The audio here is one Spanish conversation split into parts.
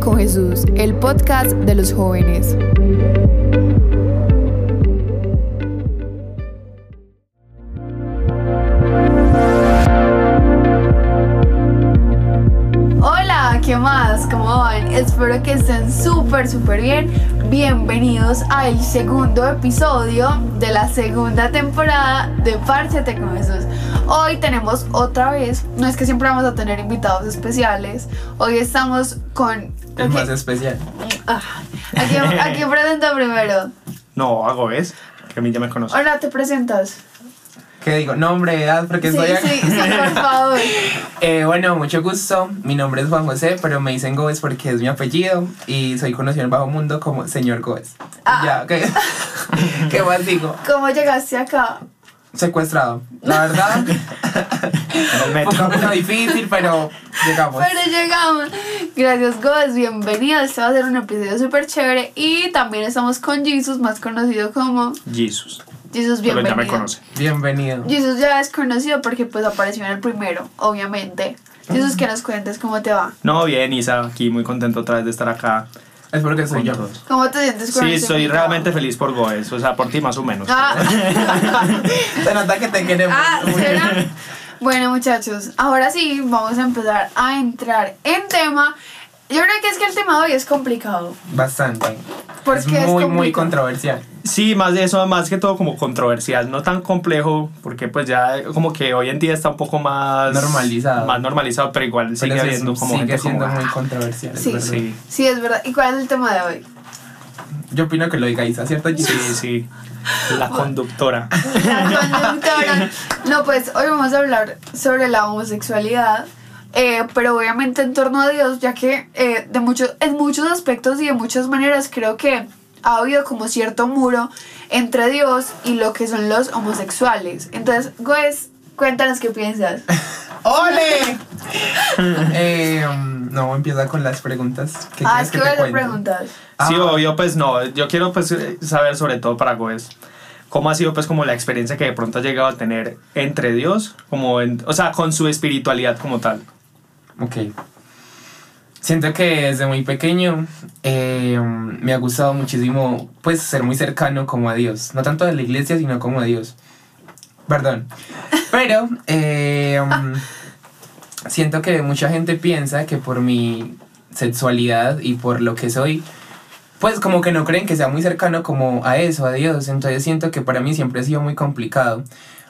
con Jesús, el podcast de los jóvenes. Hola, ¿qué más? ¿Cómo van? Espero que estén súper, súper bien. Bienvenidos al segundo episodio de la segunda temporada de Párchate con Jesús. Hoy tenemos otra vez, no es que siempre vamos a tener invitados especiales, hoy estamos con... El más especial. Ah, aquí, aquí presento primero. No, hago es, que a mí ya me conoce. Ahora te presentas. ¿Qué digo? Nombre, edad, porque Sí, estoy acá. sí, sí, por favor. Eh, bueno, mucho gusto. Mi nombre es Juan José, pero me dicen Gómez porque es mi apellido y soy conocido en el bajo mundo como señor Gómez. Ah. Ya, ¿qué? ¿Qué más digo? ¿Cómo llegaste acá? Secuestrado. La verdad, el un poco difícil, pero llegamos. Pero llegamos. Gracias, Gómez. Bienvenido. Este va a ser un episodio súper chévere. Y también estamos con Jesus, más conocido como Jesus. Jesus. Pero Bienvenido. ya me conoce. Bienvenido. Jesus ya es conocido porque pues apareció en el primero, obviamente. Jesus, que nos cuentes cómo te va. No, bien, Isa, aquí muy contento otra vez de estar acá Es porque soy yo. todos. ¿Cómo te sientes con Sí, invitado? realmente feliz por Goes, o sea, por ti más o menos. Ah, Se nota que te queremos. ah, ¿será? Bueno, muchachos, ahora sí vamos a empezar a entrar en tema. Yo creo que es que el tema de hoy es complicado. Bastante. ¿Por es muy, muy controversial. Sí, más de eso, más que todo como controversial, no tan complejo, porque pues ya como que hoy en día está un poco más... Normalizado. Más normalizado, pero igual sigue Pero habiendo como sigue gente siendo como... muy "Ah". controversial. Sí. Sí, Sí, es verdad. ¿Y cuál es el tema de hoy? Yo opino que lo diga Isa, ¿cierto? sí, sí. La conductora. La conductora. No, pues hoy vamos a hablar sobre la homosexualidad, eh, pero obviamente en torno a Dios, ya que eh, de muchos, en muchos aspectos y de muchas maneras creo que ha habido como cierto muro entre Dios y lo que son los homosexuales. Entonces, Goes, cuéntanos qué piensas. ¡Ole! eh, no, empieza con las preguntas. ¿Qué ah, es que que voy a cuente? preguntas. Sí, Ah. obvio, pues no. Yo quiero pues eh, saber sobre todo para Goes. ¿Cómo ha sido pues como la experiencia que de pronto ha llegado a tener entre Dios, como en, o sea, con su espiritualidad como tal? Ok. Siento que desde muy pequeño eh, me ha gustado muchísimo pues ser muy cercano como a Dios. No tanto de la iglesia, sino como a Dios. Perdón. Pero eh, um, siento que mucha gente piensa que por mi sexualidad y por lo que soy, pues como que no creen que sea muy cercano como a eso, a Dios. Entonces siento que para mí siempre ha sido muy complicado.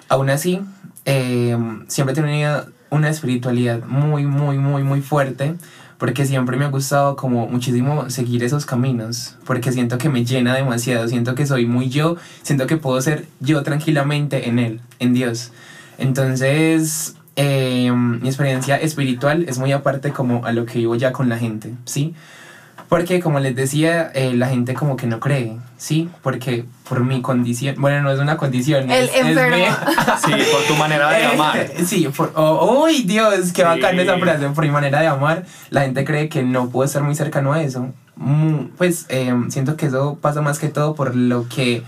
Aún así, eh, siempre he tenido una espiritualidad muy, muy, muy, muy fuerte. Porque siempre me ha gustado como muchísimo seguir esos caminos. Porque siento que me llena demasiado. Siento que soy muy yo. Siento que puedo ser yo tranquilamente en Él, en Dios. Entonces, eh, mi experiencia espiritual es muy aparte como a lo que vivo ya con la gente, ¿sí? Porque como les decía, eh, la gente como que no cree, ¿sí? Porque por mi condición, bueno, no es una condición, El es, es enfermo. mi- Sí, por tu manera de amar. Eh, Sí, por, oh, uy, Dios, qué Sí. bacán esa frase, por mi manera de amar. La gente cree que no puedo estar muy cercano a eso. Mm, Pues eh, siento que eso pasa más que todo por lo que,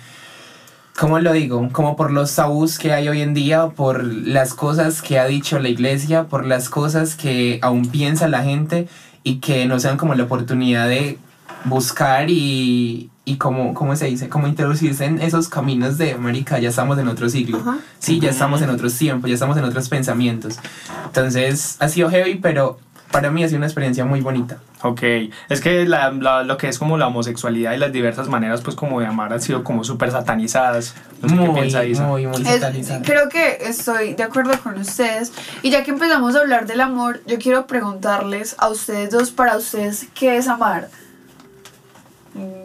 ¿cómo lo digo? Como por los tabús que hay hoy en día, por las cosas que ha dicho la iglesia, por las cosas que aún piensa la gente y que no sean como la oportunidad de buscar y, y como, ¿cómo se dice? Como introducirse en esos caminos de, marica, ya estamos en otro siglo. Ajá. Sí, ya estamos en otros tiempos, ya estamos en otros pensamientos. Entonces, ha sido heavy, pero para mí ha sido una experiencia muy bonita. Ok, es que la, la- lo que es como la homosexualidad y las diversas maneras pues como de amar han sido como súper satanizadas. No sé qué muy, piensa Isa. muy, muy Es- satanizada. creo que estoy de acuerdo con ustedes. Y ya que empezamos a hablar del amor, yo quiero preguntarles a ustedes dos, para ustedes, ¿qué es amar?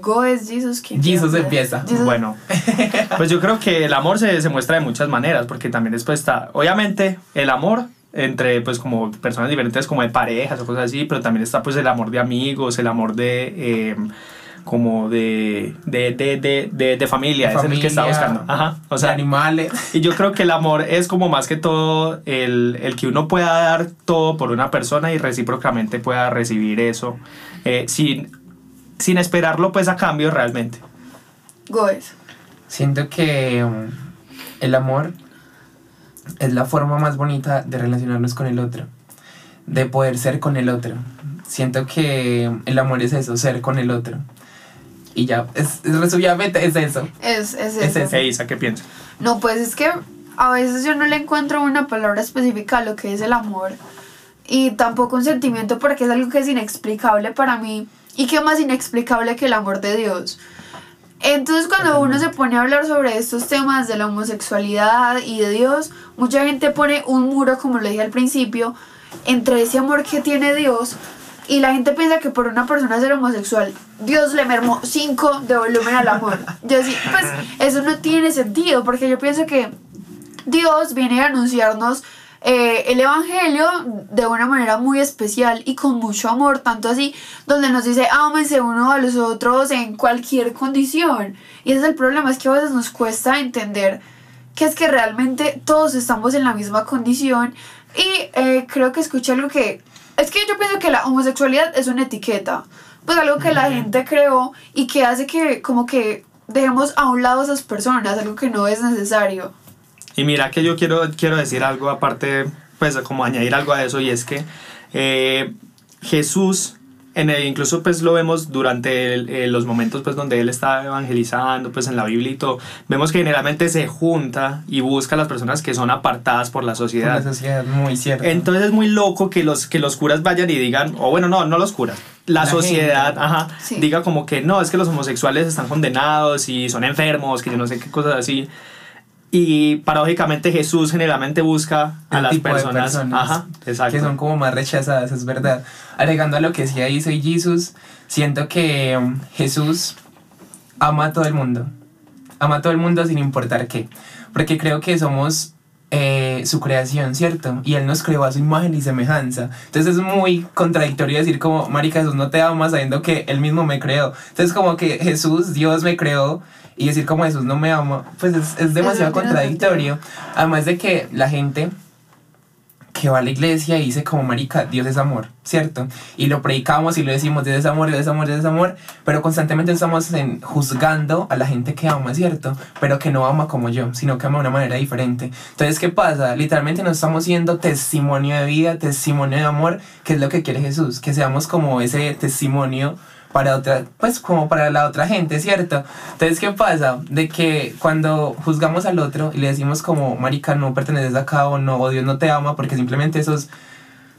Go es Jesus. ¿quién quiere Jesus empieza. Jesus. Bueno, pues yo creo que el amor se, se muestra de muchas maneras, porque también después está, obviamente, el amor entre pues como personas diferentes como de parejas o cosas así, pero también está pues el amor de amigos, el amor de... eh, como de, de, de, de, de, de familia, De es el que está familia, buscando. Ajá. O de sea, animales. Y yo creo que el amor es como más que todo el, el que uno pueda dar todo por una persona y recíprocamente pueda recibir eso eh, sin, sin esperarlo pues a cambio realmente. Go es. Siento que um, el amor es la forma más bonita de relacionarnos con el otro, de poder ser con el otro. siento que el amor es eso, ser con el otro. Y ya, es, es resumidamente es eso. Es, es Es eso. eso. Hey, Isa, ¿qué piensas? No, pues es que a veces yo no le encuentro una palabra específica a lo que es el amor. Y tampoco un sentimiento porque es algo que es inexplicable para mí. Y que más inexplicable que el amor de Dios. Entonces cuando uno se pone a hablar sobre estos temas de la homosexualidad y de Dios, mucha gente pone un muro, como lo dije al principio, entre ese amor que tiene Dios y la gente piensa que por una persona ser homosexual, Dios le mermó 5 de volumen al amor. Yo sí, pues eso no tiene sentido, porque yo pienso que Dios viene a anunciarnos eh, el Evangelio de una manera muy especial y con mucho amor, tanto así, donde nos dice, ámense uno a los otros en cualquier condición. Y ese es el problema, es que a veces nos cuesta entender que es que realmente todos estamos en la misma condición. Y eh, creo que escuché algo que... Es que yo pienso que la homosexualidad es una etiqueta, pues algo que la gente creó y que hace que como que dejemos a un lado a esas personas, algo que no es necesario. Y mira que yo quiero, quiero decir algo aparte, pues como añadir algo a eso, y es que eh, Jesús, en el- incluso pues lo vemos durante el- eh, los momentos pues donde Él está evangelizando, pues en la Biblia y todo, vemos que generalmente se junta y busca a las personas que son apartadas por la sociedad. sociedad muy cierta. Entonces es muy loco que los, que los curas vayan y digan, o bueno, no, no los curas, la, La sociedad, gente. ajá, Sí. diga como que no, es que los homosexuales están condenados y son enfermos, que yo no sé qué cosas así. Y paradójicamente Jesús generalmente busca a El las de personas, ajá, exacto. que son como más rechazadas, es verdad. Agregando a lo que decía ahí, soy Jesús, siento que um, Jesús ama a todo el mundo. Ama a todo el mundo sin importar qué. Porque creo que somos eh, su creación, ¿cierto? Y Él nos creó a su imagen y semejanza. Entonces es muy contradictorio decir como, Marica, Jesús no te ama sabiendo que Él mismo me creó. Entonces como que Jesús, Dios me creó y decir como Jesús no me ama, pues es, es demasiado contradictorio. Además de que la gente que va a la iglesia y dice como marica, Dios es amor, ¿cierto? Y lo predicamos y lo decimos, Dios es amor, Dios es amor, Dios es amor, pero constantemente estamos en, juzgando a la gente que ama, ¿cierto? Pero que no ama como yo, sino que ama de una manera diferente. Entonces, ¿qué pasa? Literalmente nos estamos siendo testimonio de vida, testimonio de amor, que es lo que quiere Jesús, que seamos como ese testimonio para otra, pues como para la otra gente, ¿cierto? Entonces, ¿qué pasa? De que cuando juzgamos al otro y le decimos como, marica, no perteneces acá o no, o Dios no te ama porque simplemente eso es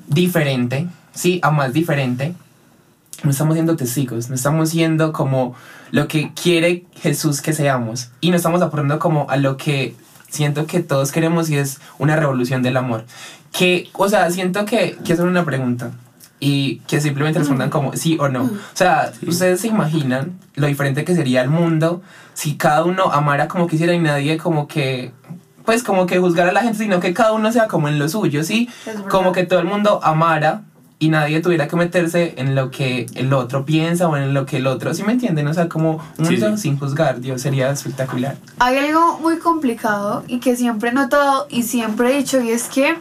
diferente, ¿sí? Amas diferente, no estamos siendo testigos, no estamos siendo como lo que quiere Jesús que seamos y no estamos aportando como a lo que siento que todos queremos y es una revolución del amor. Que, o sea, siento que, que es una pregunta y que simplemente respondan como sí o no. O sea, ustedes se imaginan lo diferente que sería el mundo si cada uno amara como quisiera y nadie como que pues como que juzgara a la gente, sino que cada uno sea como en lo suyo, ¿sí? Como que todo el mundo amara y nadie tuviera que meterse en lo que el otro piensa o en lo que el otro, ¿sí me entienden? O sea, como un Sí, mundo sí. sin juzgar, Dios, sería espectacular. Hay algo muy complicado y que siempre he notado y siempre he dicho y es que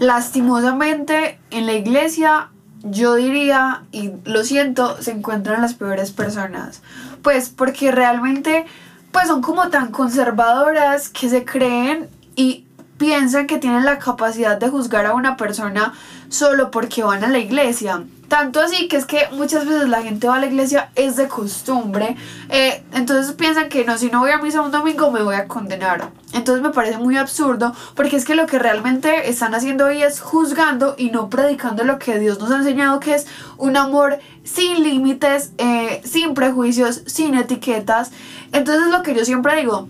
lastimosamente en la iglesia yo diría y lo siento se encuentran las peores personas pues porque realmente pues son como tan conservadoras que se creen y piensan que tienen la capacidad de juzgar a una persona solo porque van a la iglesia. Tanto así que es que muchas veces la gente va a la iglesia es de costumbre. eh, entonces piensan que no, si no voy a misa un domingo me voy a condenar. Entonces me parece muy absurdo porque es que lo que realmente están haciendo hoy es juzgando y no predicando lo que Dios nos ha enseñado que es un amor sin límites, eh, sin prejuicios, sin etiquetas. Entonces lo que yo siempre digo,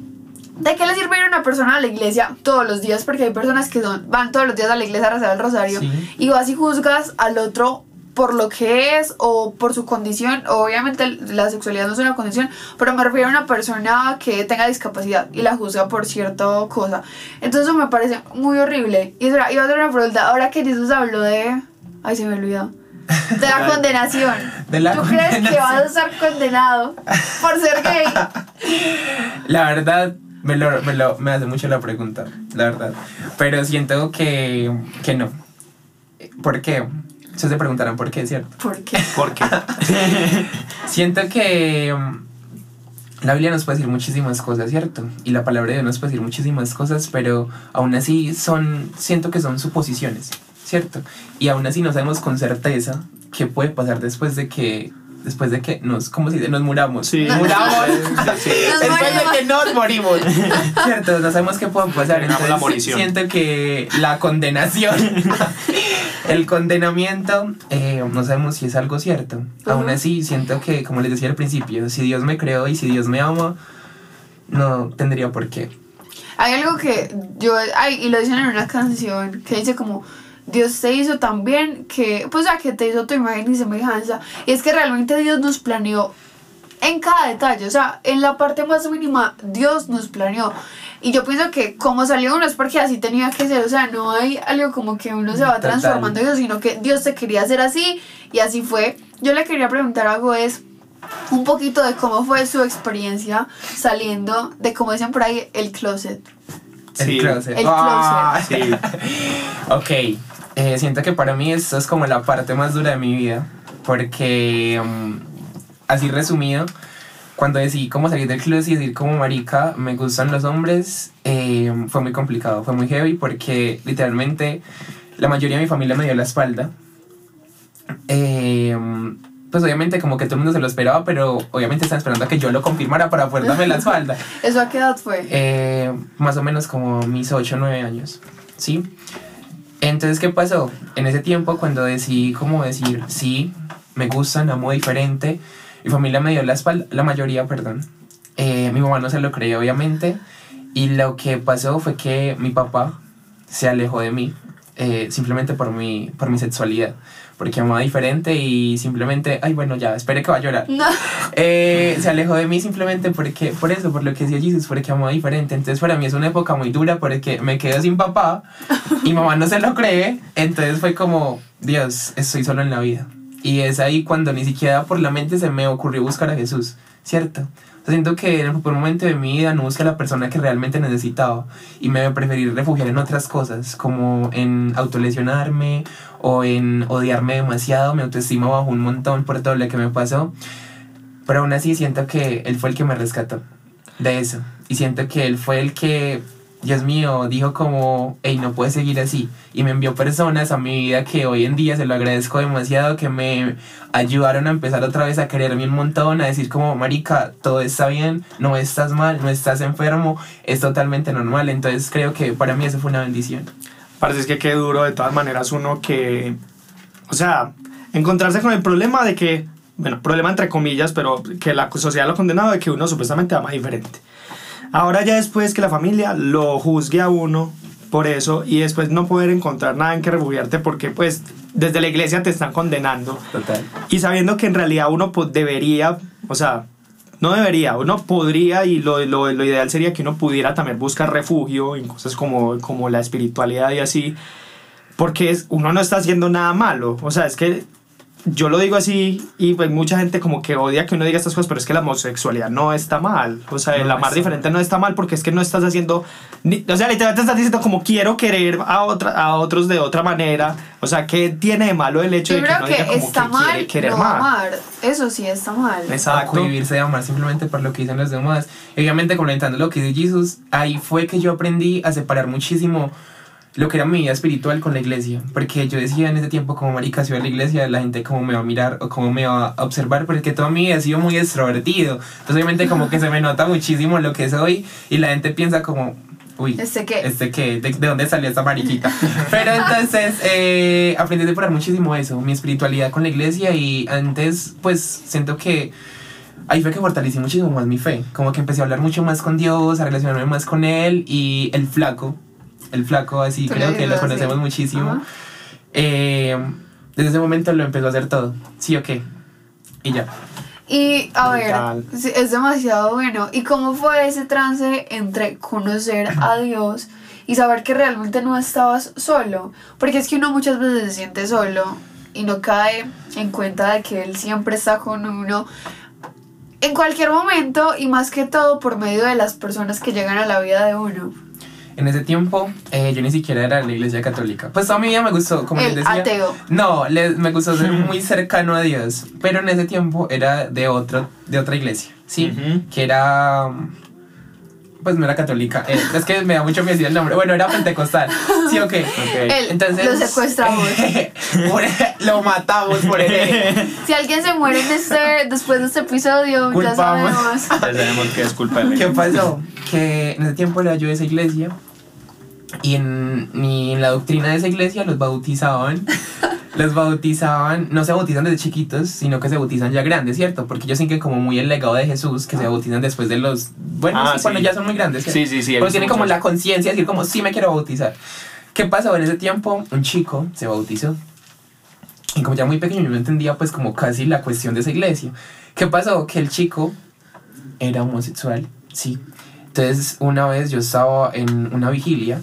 ¿De qué le sirve ir a una persona a la iglesia todos los días? Porque hay personas que son, van todos los días a la iglesia a rezar el rosario Sí. y vas y juzgas al otro por lo que es o por su condición. Obviamente la sexualidad no es una condición, pero me refiero a una persona que tenga discapacidad y la juzga por cierta cosa. Entonces me parece muy horrible. Y iba a hacer una pregunta. Ahora que Jesús habló de... Ay, se me olvidó. De la condenación. De la ¿Tú crees que vas a estar condenado por ser gay? La verdad, me, lo, me, lo- me hace mucho la pregunta, la verdad. Pero siento que, que no. ¿Por qué? Ustedes se preguntarán por qué, ¿cierto? ¿Por qué? Porque Siento que mm, la Biblia nos puede decir muchísimas cosas, ¿cierto? Y la palabra de Dios nos puede decir muchísimas cosas, pero aún así son, siento que son suposiciones, ¿cierto? Y aún así no sabemos con certeza qué puede pasar después de que después de que nos, ¿cómo se dice? Nos muramos. Sí. Muramos. Sí. Nos después de que nos morimos. Cierto, no sabemos qué puede pasar. Terminamos la Entonces, morición. siento que la condenación, el condenamiento, eh, no sabemos si es algo cierto. Aún así, siento que, como les decía al principio, si Dios me creó y si Dios me ama, no tendría por qué. Hay algo que yo, ay, y lo dicen en una canción que dice como Dios te hizo tan bien que, pues, ya que te hizo tu imagen y semejanza. Y es que realmente Dios nos planeó en cada detalle, o sea, en la parte más mínima, Dios nos planeó. Y yo pienso que como salió uno es porque así tenía que ser, o sea, no hay algo como que uno se va Total. transformando, en sino que Dios te quería hacer así y así fue. Yo le quería preguntar algo es un poquito de cómo fue su experiencia saliendo de, como dicen por ahí, el closet. El closet. El Ah, Sí. Ok, eh, siento que para mí esto es como la parte más dura de mi vida, porque mm, así resumido, cuando decidí cómo salir del closet y decir como marica, me gustan los hombres, eh, fue muy complicado, fue muy heavy porque literalmente la mayoría de mi familia me dio la espalda. Eh, pues obviamente como que todo el mundo se lo esperaba, pero obviamente están esperando a que yo lo confirmara para poder darme la espalda. ¿Eso a qué edad fue? Eh, más o menos como mis 8 o 9 años, ¿sí? Entonces, ¿qué pasó? En ese tiempo, cuando decidí como decir, sí, me gustan, amo diferente, mi familia me dio la espalda, la mayoría, perdón. Eh, mi mamá no se lo creía, obviamente, y lo que pasó fue que mi papá se alejó de mí, eh, simplemente por mi, por mi sexualidad, porque amaba diferente y simplemente, ay, bueno, ya, espere que va a llorar. No. Eh, se alejó de mí simplemente porque, por eso, por lo que decía Jesus, porque amaba diferente. Entonces para mí es una época muy dura porque me quedo sin papá y mamá no se lo cree. Entonces fue como, Dios, estoy solo en la vida. Y es ahí cuando ni siquiera por la mente se me ocurrió buscar a Jesús, ¿cierto? Siento que en un momento de mi vida no busqué a la persona que realmente necesitaba y me preferí refugiar en otras cosas, como en autolesionarme o en odiarme demasiado, mi autoestima bajó un montón por todo lo que me pasó. Pero aún así siento que él fue el que me rescató de eso. Y siento que él fue el que, Dios mío, dijo como, hey, no puedes seguir así. Y me envió personas a mi vida que hoy en día se lo agradezco demasiado, que me ayudaron a empezar otra vez a quererme un montón, a decir como, marica, todo está bien, no estás mal, no estás enfermo, es totalmente normal. Entonces creo que para mí eso fue una bendición. Parece que qué duro de todas maneras uno que, o sea, encontrarse con el problema de que, bueno, problema entre comillas, pero que la sociedad lo ha condenado de que uno supuestamente ama diferente. Ahora ya después que la familia lo juzgue a uno por eso y después no poder encontrar nada en que refugiarte porque pues desde la iglesia te están condenando Total. y sabiendo que en realidad uno pues, debería, o sea, no debería, uno podría y lo, lo, lo ideal sería que uno pudiera también buscar refugio en cosas como, como la espiritualidad y así, porque es, uno no está haciendo nada malo, o sea, es que yo lo digo así y pues mucha gente como que odia que uno diga estas cosas, pero es que la homosexualidad no está mal, o sea, No el amar está diferente no está mal porque es que no estás haciendo, ni- o sea, literalmente estás diciendo como quiero querer a, otra, a otros de otra manera, o sea, ¿qué tiene de malo el hecho Yo de que creo uno que diga como está que mal quiere querer no más? amar. Eso sí está mal. Exacto. cohibirse de amar simplemente por lo que dicen los demás. Obviamente, complementando lo que dice Jesus, ahí fue que yo aprendí a separar muchísimo lo que era mi vida espiritual con la iglesia. Porque yo decía en ese tiempo, como marica, si voy a la iglesia, la gente cómo me va a mirar o cómo me va a observar, porque toda mi vida he sido muy extrovertido. Entonces, obviamente, como que se me nota muchísimo lo que soy y la gente piensa como. Uy, ¿Este qué? ¿Este qué? ¿De, de dónde salió esta mariquita? Pero entonces eh, aprendí a separar muchísimo eso, mi espiritualidad con la iglesia y antes pues siento que ahí fue que fortalecí muchísimo más mi fe, como que empecé a hablar mucho más con Dios, a relacionarme más con Él y el flaco, el flaco así Tú creo que lo así. conocemos muchísimo, eh, desde ese momento lo empezó a hacer todo, sí o qué, y ya. Y a ver, es demasiado bueno. ¿Y cómo fue ese trance entre conocer a Dios y saber que realmente no estabas solo? Porque es que uno muchas veces se siente solo y no cae en cuenta de que Él siempre está con uno en cualquier momento y más que todo por medio de las personas que llegan a la vida de uno. En ese tiempo eh, yo ni siquiera era de la iglesia católica, pues toda mi vida me gustó, como les El decía. ateo. No, le- me gustó ser muy cercano a Dios, pero en ese tiempo era de, otro, de otra iglesia, ¿sí? Ujú. Que era... pues no era católica, eh, es que me da mucho miedo decir el nombre, bueno, era pentecostal, sí, ok. Él, Entonces, lo secuestramos. por- lo matamos por él. si alguien se muere en este, después de este episodio, ya Culpamos. sabemos. Ya sabemos que es culpa de ¿Qué pasó? Que en ese tiempo era yo de esa iglesia y en, y en la doctrina de esa iglesia los bautizaban. Los bautizaban, no se bautizan desde chiquitos, sino que se bautizan ya grandes, ¿cierto? Porque ellos siguen como muy el legado de Jesús, que se bautizan después de los... Bueno, Ah, sí, cuando sí. ya son muy grandes. ¿cierto? Sí, sí, sí. visto tienen como la conciencia de decir como, sí me quiero bautizar. ¿Qué pasó? En ese tiempo, un chico se bautizó. Y como ya muy pequeño, yo no entendía pues como casi la cuestión de esa iglesia. ¿Qué pasó? Que el chico era homosexual, sí. Entonces, una vez yo estaba en una vigilia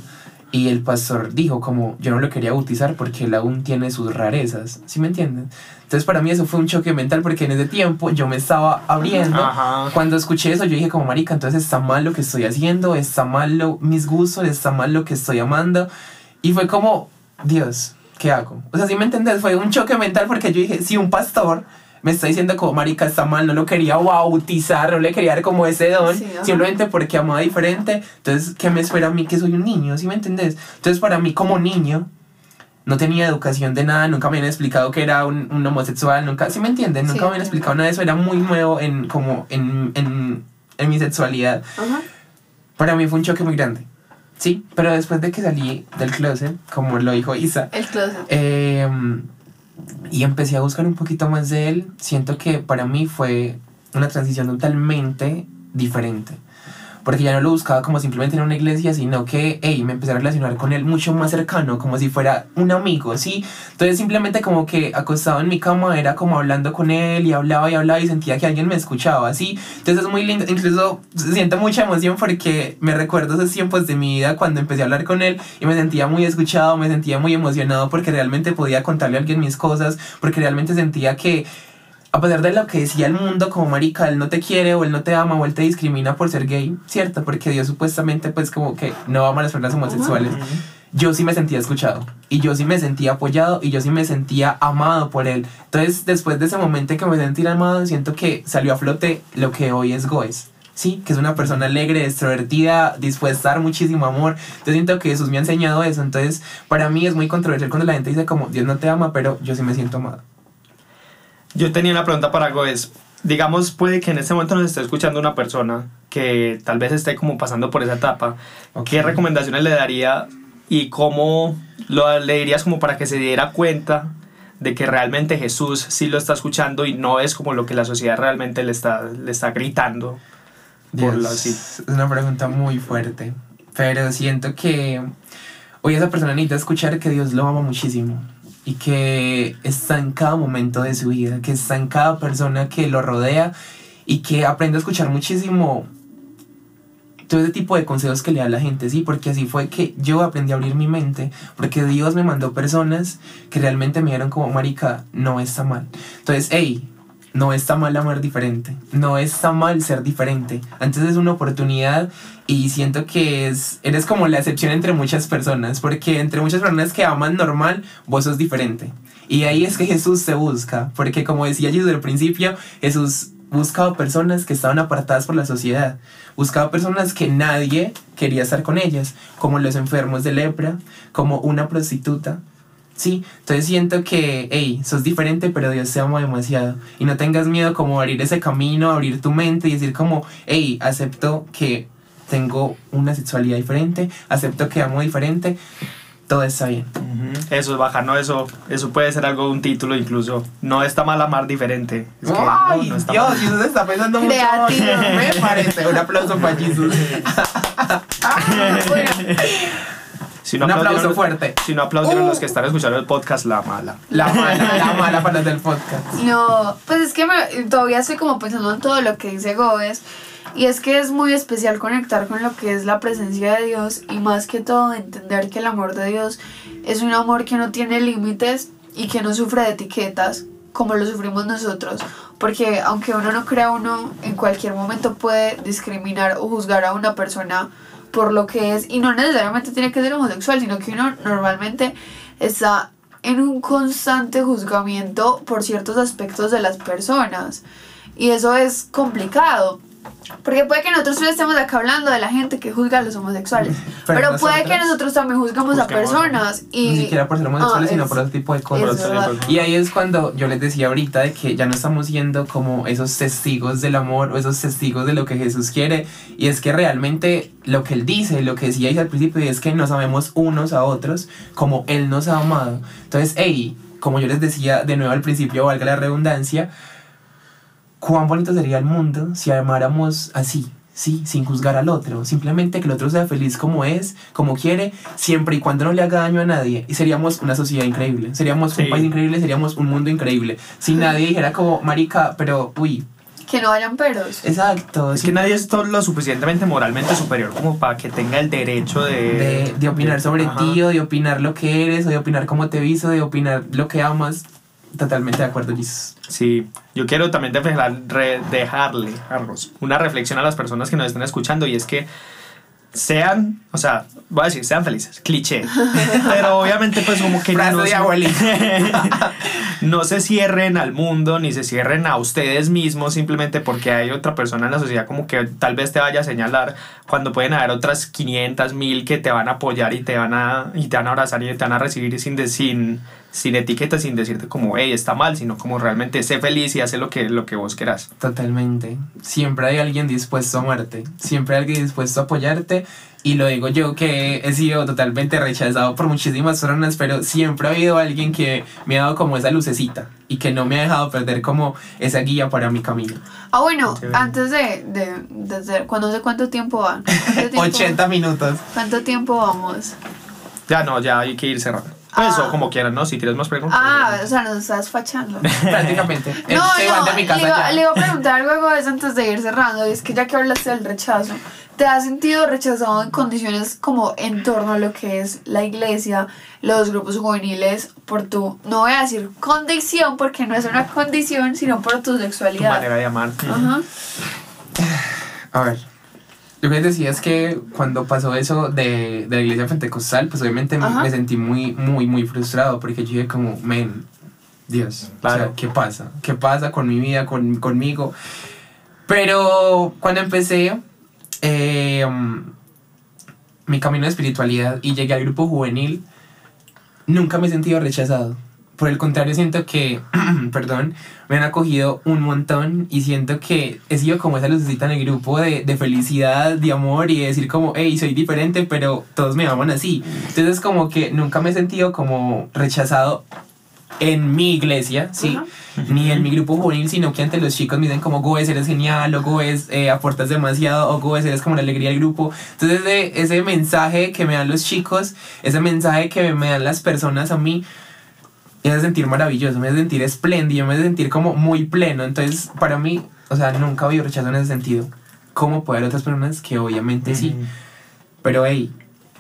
y el pastor dijo como, yo no lo quería bautizar porque él aún tiene sus rarezas, ¿sí me entienden? Entonces, para mí eso fue un choque mental porque en ese tiempo yo me estaba abriendo. Ajá. Cuando escuché eso, yo dije como, marica, entonces está mal lo que estoy haciendo, está mal lo, mis gustos, está mal lo que estoy amando. Y fue como, Dios, ¿qué hago? O sea, si me entendés, fue un choque mental porque yo dije, si un pastor me está diciendo como, marica, está mal, no lo quería bautizar, no le quería dar como ese don, Sí, simplemente porque amaba diferente, entonces, ¿qué me espera a mí que soy un niño? ¿Sí me entendés? Entonces, para mí como niño, no tenía educación de nada, nunca me habían explicado que era un, un homosexual, nunca, ¿sí me entienden? Sí, Nunca me habían explicado nada de eso, era muy nuevo en, como, en, en, en mi sexualidad. Ajá. Para mí fue un choque muy grande, ¿sí? Pero después de que salí del closet, como lo dijo Isa, El closet. eh, y empecé a buscar un poquito más de él, siento que para mí fue una transición totalmente diferente. Porque ya no lo buscaba como simplemente en una iglesia, sino que, hey, me empecé a relacionar con él mucho más cercano, como si fuera un amigo, ¿sí? Entonces simplemente como que acostado en mi cama era como hablando con él y hablaba y hablaba y sentía que alguien me escuchaba, ¿sí? Entonces es muy lindo, incluso siento mucha emoción porque me recuerdo esos tiempos de mi vida cuando empecé a hablar con él y me sentía muy escuchado, me sentía muy emocionado porque realmente podía contarle a alguien mis cosas, porque realmente sentía que a pesar de lo que decía el mundo como marica, él no te quiere o él no te ama o él te discrimina por ser gay, ¿cierto? Porque Dios supuestamente pues como que no ama a las personas homosexuales. Yo sí me sentía escuchado y yo sí me sentía apoyado y yo sí me sentía amado por él. Entonces después de ese momento en que me sentí amado, siento que salió a flote lo que hoy es Goes. Sí, que es una persona alegre, extrovertida, dispuesta a dar muchísimo amor. Entonces siento que Jesús me ha enseñado eso. Entonces para mí es muy controversial cuando la gente dice como Dios no te ama, pero yo sí me siento amado. Yo tenía una pregunta para Goes. Digamos, puede que en este momento nos esté escuchando una persona que tal vez esté como pasando por esa etapa. ¿Qué Ok. recomendaciones le daría y cómo lo, le dirías como para que se diera cuenta de que realmente Jesús sí lo está escuchando y no es como lo que la sociedad realmente le está, le está gritando? Por Dios, la- sí. Es una pregunta muy fuerte. Pero siento que hoy esa persona necesita escuchar que Dios lo ama muchísimo. Y que está en cada momento de su vida. Que está en cada persona que lo rodea. Y que aprende a escuchar muchísimo todo ese tipo de consejos que le da la gente, sí, porque así fue que yo aprendí a abrir mi mente, porque Dios me mandó personas que realmente me dieron como, marica, no está mal. Entonces, hey, no está mal amar diferente, no está mal ser diferente. Antes es una oportunidad y siento que es, eres como la excepción entre muchas personas, porque entre muchas personas que aman normal, vos sos diferente. Y ahí es que Jesús te busca, porque como decía desde el principio, Jesús buscaba personas que estaban apartadas por la sociedad, buscaba personas que nadie quería estar con ellas, como los enfermos de lepra, como una prostituta, Sí, entonces siento que, hey, sos diferente, pero Dios te ama demasiado. Y no tengas miedo como abrir ese camino, abrir tu mente y decir como, hey, acepto que tengo una sexualidad diferente, acepto que amo diferente, todo está bien. Eso es bajar, ¿no? Eso, eso puede ser algo de un título incluso. No está mal amar diferente. Es que no, ¡Ay, no está Dios! mal. Jesús está pensando mucho. Me parece. Un aplauso para Jesús. Bueno, Si Un aplauso fuerte. Si no aplaudieron Uh. los que están escuchando el podcast, la mala. La mala, la mala para del podcast. no, pues es que me- todavía estoy como pensando en todo lo que dice Gómez. Y es que es muy especial conectar con lo que es la presencia de Dios y más que todo entender que el amor de Dios es un amor que no tiene límites y que no sufre de etiquetas como lo sufrimos nosotros. Porque aunque uno no crea, uno en cualquier momento puede discriminar o juzgar a una persona por lo que es y no necesariamente tiene que ser homosexual, sino que uno normalmente está en un constante juzgamiento por ciertos aspectos de las personas y eso es complicado. Porque puede que nosotros solo estemos acá hablando de la gente que juzga a los homosexuales. Pero Pero, puede que nosotros- también juzgamos a Juzguemos. personas. Y, Ni siquiera por ser homosexuales, Ah, sino es- por otro tipo de cosas. Y ahí es cuando yo les decía ahorita de que ya no estamos siendo como esos testigos del amor o esos testigos de lo que Jesús quiere. Y es que realmente lo que Él dice, lo que decíais al principio, es que nos amemos unos a otros como Él nos ha amado. Entonces, hey, como yo les decía de nuevo al principio, valga la redundancia, cuán bonito sería el mundo si amáramos así. Sí, sin juzgar al otro, simplemente que el otro sea feliz como es, como quiere, siempre y cuando no le haga daño a nadie. Y seríamos una sociedad increíble, seríamos Sí. un país increíble, seríamos un mundo increíble. Si nadie dijera como, marica, pero, uy, que no hayan peros. exacto, Es que nadie es todo lo suficientemente moralmente superior como para que tenga el derecho de... de, de opinar sobre ti, o de opinar lo que eres, o de opinar cómo te visto, de opinar lo que amas. Totalmente de acuerdo, Jesus. Sí, yo quiero también dejarle una reflexión a las personas que nos están escuchando y es que sean, o sea, voy a decir, sean felices, cliché, pero obviamente pues como que no, se- no se cierren al mundo ni se cierren a ustedes mismos simplemente porque hay otra persona en la sociedad como que tal vez te vaya a señalar cuando pueden haber otras 500 mil que te van a apoyar y te van a, y te van a abrazar y te van a recibir sin, de- sin, sin etiquetas, sin decirte como, hey, está mal, sino como realmente sé feliz y hace lo que, lo que vos querás. Totalmente. Siempre hay alguien dispuesto a amarte. Siempre hay alguien dispuesto a apoyarte. Y lo digo yo que he sido totalmente rechazado por muchísimas personas, pero siempre ha habido alguien que me ha dado como esa lucecita y que no me ha dejado perder como esa guía para mi camino. Ah, bueno, antes de, de, desde, cuando sé cuánto tiempo van. ¿Cuánto tiempo, 80 minutos. ¿Cuánto tiempo vamos? Ya no, ya hay que ir cerrando. Pues Ah. o como quieran, ¿no? Si tienes más preguntas. Ah, o sea, nos estás fachando. Prácticamente. No, se van no, de mi le iba, ya. le iba a preguntar algo de eso antes de ir cerrando, y es que ya que hablaste del rechazo, ¿te has sentido rechazado en condiciones como en torno a lo que es la iglesia, los grupos juveniles, por tu, no voy a decir condición, porque no es una condición, sino por tu tu sexualidad? manera de amar. Ajá. A ver. Lo que decía es que cuando pasó eso de, de la iglesia pentecostal, pues obviamente me- Ajá. me sentí muy, muy, muy frustrado porque yo dije como, men, Dios, o Claro. sea, ¿qué pasa? ¿Qué pasa con mi vida, con, conmigo? Pero cuando empecé eh, um, mi camino de espiritualidad y llegué al grupo juvenil, nunca me he sentido rechazado. Por el contrario, siento que, perdón, me han acogido un montón y siento que he sido como esa lucecita en el grupo de, de felicidad, de amor y de decir como, hey, soy diferente, pero todos me aman así. Entonces como que nunca me he sentido como rechazado en mi iglesia, ¿sí? Ni en mi grupo juvenil, sino que ante los chicos me dicen como, Goes, eres genial, o Goes, eh, aportas demasiado, o Goes, eres como la alegría del grupo. Entonces ese, ese mensaje que me dan los chicos, ese mensaje que me dan las personas a mí, me hace sentir maravilloso, me hace sentir espléndido, me hace sentir como muy pleno. Entonces, para mí, o sea, nunca ha habido rechazo en ese sentido. Como puede haber otras personas que obviamente sí. Pero, hey,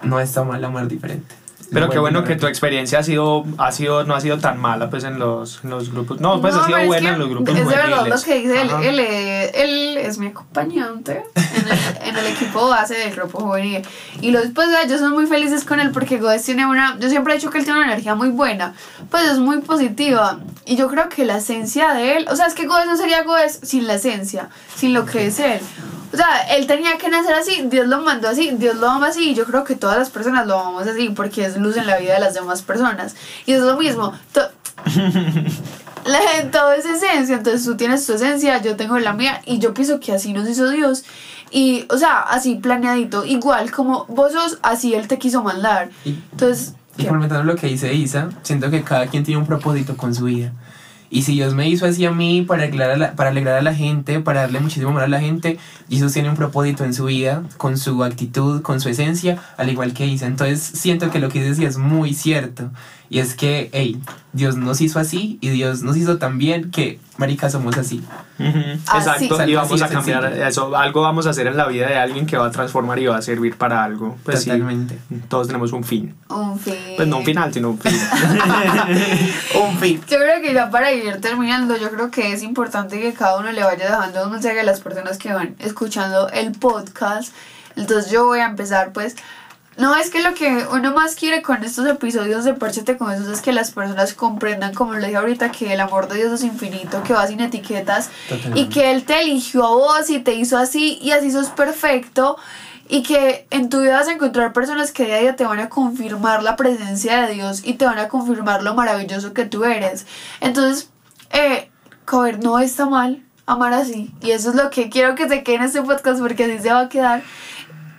no está mal amar diferente. Pero Es qué bueno que tu experiencia ha sido, ha sido, no ha sido tan mala pues en los, en los grupos. No, pues ha sido es buena que en los grupos Es de verdad lo que dice él, él, eh, él es mi acompañante en el, en el equipo base del grupo juvenil. Y los pues ellos son muy felices con él porque Goes tiene una, yo siempre he dicho que él tiene una energía muy buena, pues es muy positiva. Y yo creo que la esencia de él, o sea, es que Goes no sería Goes sin la esencia, sin lo que es él. O sea, él tenía que nacer así, Dios lo mandó así, Dios lo ama así, y yo creo que todas las personas lo amamos así porque es luz en la vida de las demás personas. Y es lo mismo. to- la, todo es esencia, entonces tú tienes tu esencia, yo tengo la mía, y yo pienso que así nos hizo Dios. Y, o sea, así planeadito, igual como vos sos, así Él te quiso mandar. Entonces, Y complementando lo que dice Isa, siento que cada quien tiene un propósito con su vida. Y si Dios me hizo así a mí para alegrar a la, para alegrar a la gente, para darle muchísimo amor a la gente, Jesús tiene un propósito en su vida, con su actitud, con su esencia, al igual que Isa. Entonces siento que lo que decía es muy cierto. Y es que, hey, Dios nos hizo así y Dios nos hizo tan bien que, marica, somos así. Ujú, Así. Exacto, Algo y así vamos a cambiar eso, algo vamos a hacer en la vida de alguien que va a transformar y va a servir para algo. Pues sí, Totalmente. todos tenemos un fin. Un fin. Pues no un final, sino un fin. Un fin. Yo creo que ya para ir terminando, yo creo que es importante que cada uno le vaya dejando un mensaje a las personas que van escuchando el podcast. Entonces yo voy a empezar pues No, es que lo que uno más quiere con estos episodios de Pérchate con Jesús es que las personas comprendan, como lo dije ahorita, que el amor de Dios es infinito, que va sin etiquetas y que Él te eligió a vos y te hizo así y así sos perfecto y que en tu vida vas a encontrar personas que día a día te van a confirmar la presencia de Dios y te van a confirmar lo maravilloso que tú eres. Entonces, eh, no está mal amar así y eso es lo que quiero que se quede en este podcast porque así se va a quedar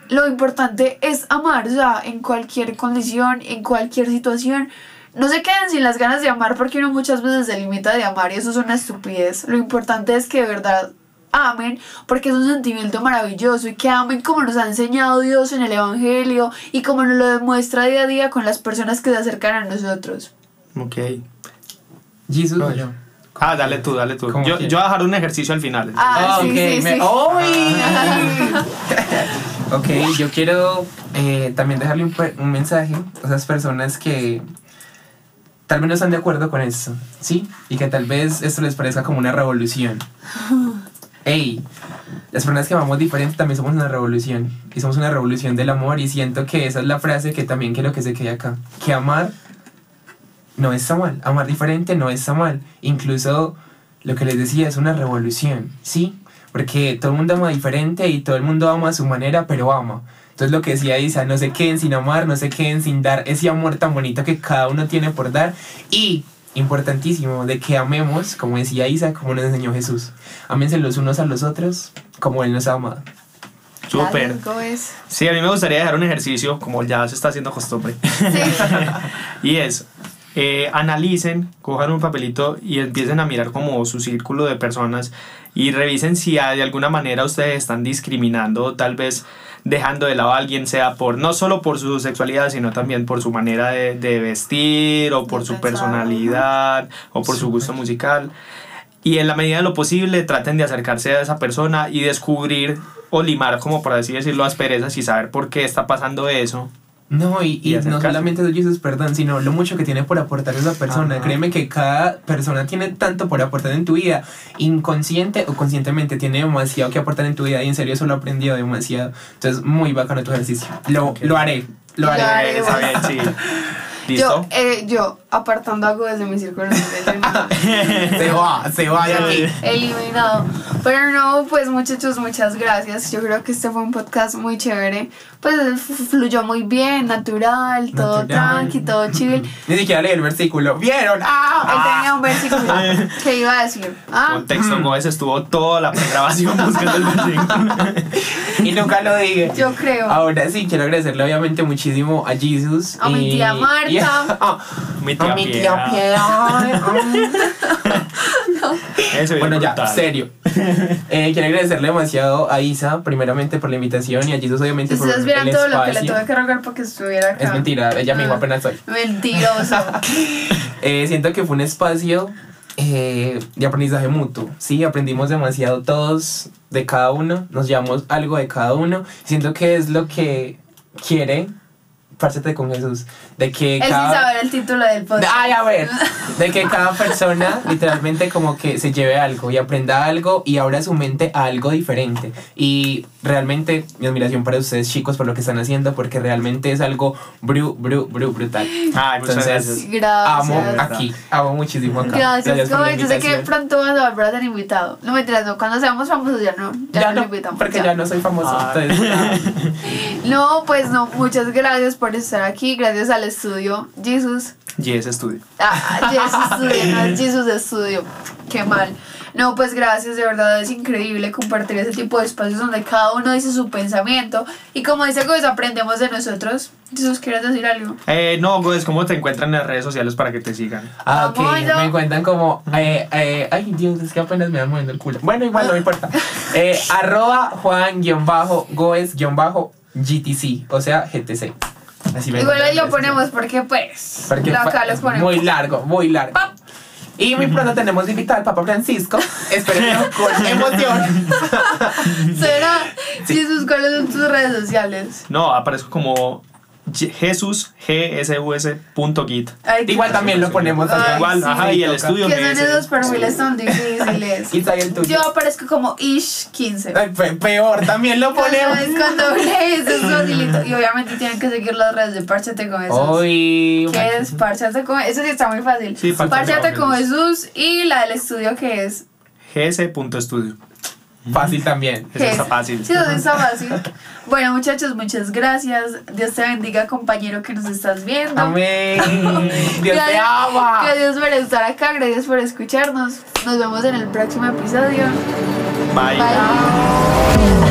lo importante es amar, o sea, en cualquier condición, en cualquier situación. No se queden sin las ganas de amar porque uno muchas veces se limita de amar y eso es una estupidez. Lo importante es que de verdad amen porque es un sentimiento maravilloso y que amen como nos ha enseñado Dios en el Evangelio y como nos lo demuestra día a día con las personas que se acercan a nosotros. Ok. Jesus o yo. Ah, dale tú, dale tú. ¿Cómo Yo, yo voy a dejar un ejercicio al final. Ah, Ah, sí, ok, sí, me- sí. Ok, yo quiero eh, también dejarle un, un mensaje a esas personas que tal vez no están de acuerdo con esto, ¿sí? Y que tal vez esto les parezca como una revolución. Ey, las personas que amamos diferente también somos una revolución. Y somos una revolución del amor. Y siento que esa es la frase que también quiero que se quede acá. Que amar no está mal. Amar diferente no está mal. Incluso lo que les decía es una revolución, ¿sí? Porque todo el mundo ama diferente y todo el mundo ama a su manera, pero ama. Entonces lo que decía Isa, no se queden sin amar, no se queden sin dar ese amor tan bonito que cada uno tiene por dar. Y, importantísimo, de que amemos, como decía Isa, como nos enseñó Jesús. Ámense los unos a los otros, como Él nos ha amado. Súper. Sí, a mí me gustaría dejar un ejercicio, como ya se está haciendo costumbre. y es, eh, analicen, cojan un papelito y empiecen a mirar como su círculo de personas y revisen si de alguna manera ustedes están discriminando, tal vez dejando de lado a alguien, sea por no solo por su sexualidad, sino también por su manera de, de vestir o por De su pensar, personalidad o por su gusto musical. Y en la medida de lo posible traten de acercarse a esa persona y descubrir o limar, como por así decirlo, asperezas y saber por qué está pasando eso. No, y, y Y no acercarse. solamente eso, Jesus, perdón, sino lo mucho que tiene por aportar esa persona. Ajá. Créeme que cada persona tiene tanto por aportar en tu vida, inconsciente o conscientemente, tiene demasiado que aportar en tu vida y en serio eso lo he aprendido demasiado. Entonces, muy bacano tu ejercicio. Lo, Ok. lo haré, lo Lo haré. haré. Eh, Está bien, sí. ¿Listo? Yo, eh, yo, apartando algo desde mi círculo Se va, se va de aquí. eliminado. Pero no, pues muchachos, muchas gracias. Yo creo que este fue un podcast muy chévere. Pues fluyó muy bien, natural, todo Natural. tranqui, todo chill. Ni siquiera leí el versículo. ¿Vieron? ¡Ah! Él tenía un versículo que iba a decir. Ah, Contexto, Gómez estuvo toda la grabación buscando el versículo. Y nunca lo dije. yo creo. Ahora sí, quiero agradecerle obviamente muchísimo a Jesus. A mi tía Marta. y a- Mi a tía mi Piedad. tía Piedad. Eso Bueno, ya, brutal. serio. Eh, quiero agradecerle demasiado a Isa, primeramente por la invitación y a Jesus, obviamente, Si por ustedes vieran el todo lo que le espacio. tuve que rogar para que estuviera acá. Es mentira, ella misma Ah. apenas soy. Mentiroso. Eh, siento que fue un espacio eh, de aprendizaje mutuo. Sí, aprendimos demasiado todos de cada uno, nos llevamos algo de cada uno. Siento que es lo que quiere Párchate con Jesús. De que Él sin cada... saber el título del podcast. Ay, a ver, de que cada persona literalmente como que se lleve algo y aprenda algo y abra su mente a algo diferente. Y realmente mi admiración para ustedes chicos por lo que están haciendo porque realmente es algo bru, bru, bru, brutal. Ay, muchas Entonces, gracias. Amo Gracias. aquí, amo muchísimo acá. Gracias, la Goy. Yo sé que pronto vas a volver a ser invitado. No me no. Cuando seamos famosos ya no. Ya, Ya no, no, lo invitamos. porque ya. ya no soy famoso. Entonces. No, pues no. Muchas gracias por estar aquí. Gracias al estudio Jesus. Yes Studio. Ah, Jesus Studio, no es Jesus Studio. Qué mal. No, pues gracias, de verdad es increíble compartir ese tipo de espacios donde cada uno dice su pensamiento y como dice Gómez, aprendemos de nosotros. Jesús, ¿quieres decir algo? Eh, no, Gómez, ¿cómo te encuentran en las redes sociales para que te sigan? Ah, ok, me encuentran como, eh, eh, ay Dios, es que apenas me van moviendo el culo. Bueno, igual no me importa. Eh, arroba Juan-Goes-GTC, o sea, GTC. Así Igual ahí lo ponemos porque pues. Porque lo acá fa- lo es ponemos. muy largo, muy largo. Pap. Y muy pronto tenemos invitado al Papa Francisco. Espérenlo con emoción. ¿Será? Sí. Jesús, ¿cuáles son tus redes sociales? No, aparezco como Jesus, gsus.git. Igual también lo ponemos Ay. Igual, sí. ajá, y el estudio Que que son es- esos perfiles tan difíciles. Y el tuyo. Yo aparezco como ish 15. Ay, pe- peor, también lo ponemos. es con doble S, es facilito. Y obviamente tienen que seguir las redes de Párchate con Jesús. Hoy. ¿Qué es Párchate con Eso sí está muy fácil. Sí, con con Jesús y la del estudio que es gs.studio. Fácil también. Eso está fácil. Sí, eso está fácil. Bueno, muchachos, muchas gracias. Dios te bendiga, compañero, que nos estás viendo. Amén. Dios te Gracias- ama. Gracias por estar acá, gracias por escucharnos. Nos vemos en el próximo episodio. Bye. Bye.